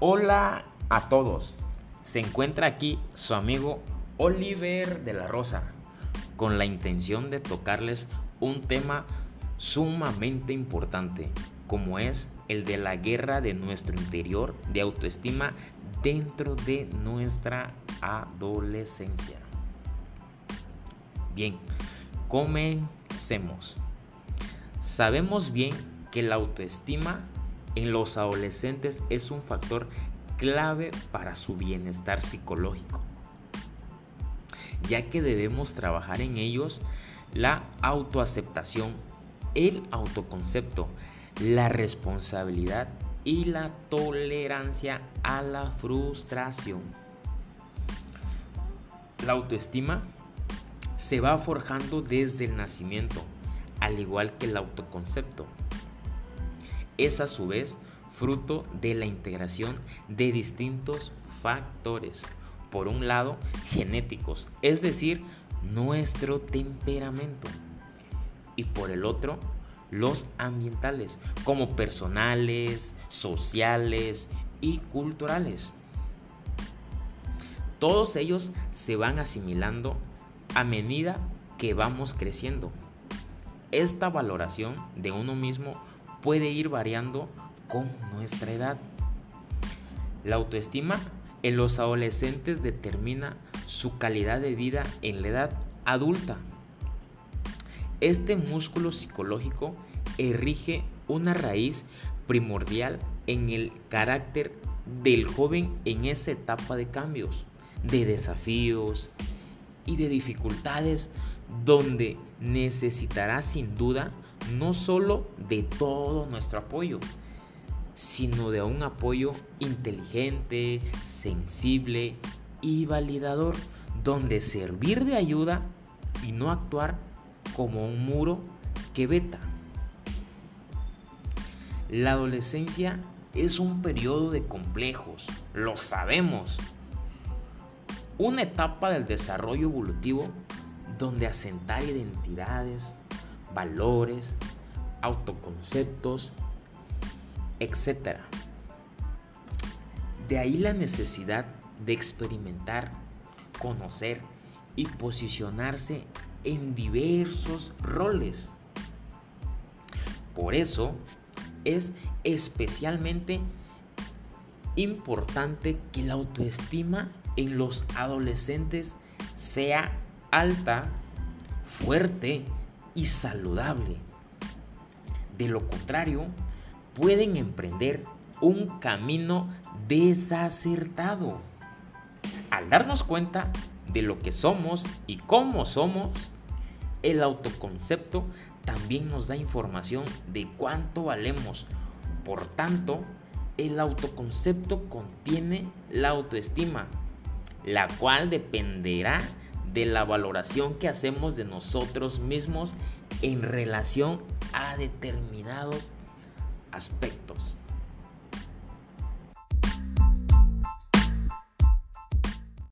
Hola a todos. Se encuentra aquí su amigo Oliver de la Rosa con la intención de tocarles un tema sumamente importante como es el de la guerra de nuestro interior de autoestima dentro de nuestra adolescencia. Bien, comencemos. Sabemos bien que la autoestima en los adolescentes es un factor clave para su bienestar psicológico, ya que debemos trabajar en ellos la autoaceptación, el autoconcepto, la responsabilidad y la tolerancia a la frustración. La autoestima se va forjando desde el nacimiento, al igual que el autoconcepto. Es a su vez fruto de la integración de distintos factores. Por un lado, genéticos, es decir, nuestro temperamento. Y por el otro, los ambientales, como personales, sociales y culturales. Todos ellos se van asimilando a medida que vamos creciendo. Esta valoración de uno mismo puede ir variando con nuestra edad. La autoestima en los adolescentes determina su calidad de vida en la edad adulta. Este músculo psicológico erige una raíz primordial en el carácter del joven en esa etapa de cambios, de desafíos y de dificultades donde necesitará sin duda no solo de todo nuestro apoyo, sino de un apoyo inteligente, sensible y validador, donde servir de ayuda y no actuar como un muro que veta. La adolescencia es un periodo de complejos, lo sabemos. Una etapa del desarrollo evolutivo donde asentar identidades, valores, autoconceptos, etc. De ahí la necesidad de experimentar, conocer y posicionarse en diversos roles. Por eso es especialmente importante que la autoestima en los adolescentes sea alta, fuerte y saludable. De lo contrario, pueden emprender un camino desacertado. Al darnos cuenta de lo que somos y cómo somos, el autoconcepto también nos da información de cuánto valemos. Por tanto, el autoconcepto contiene la autoestima, la cual dependerá de la valoración que hacemos de nosotros mismos en relación a determinados aspectos.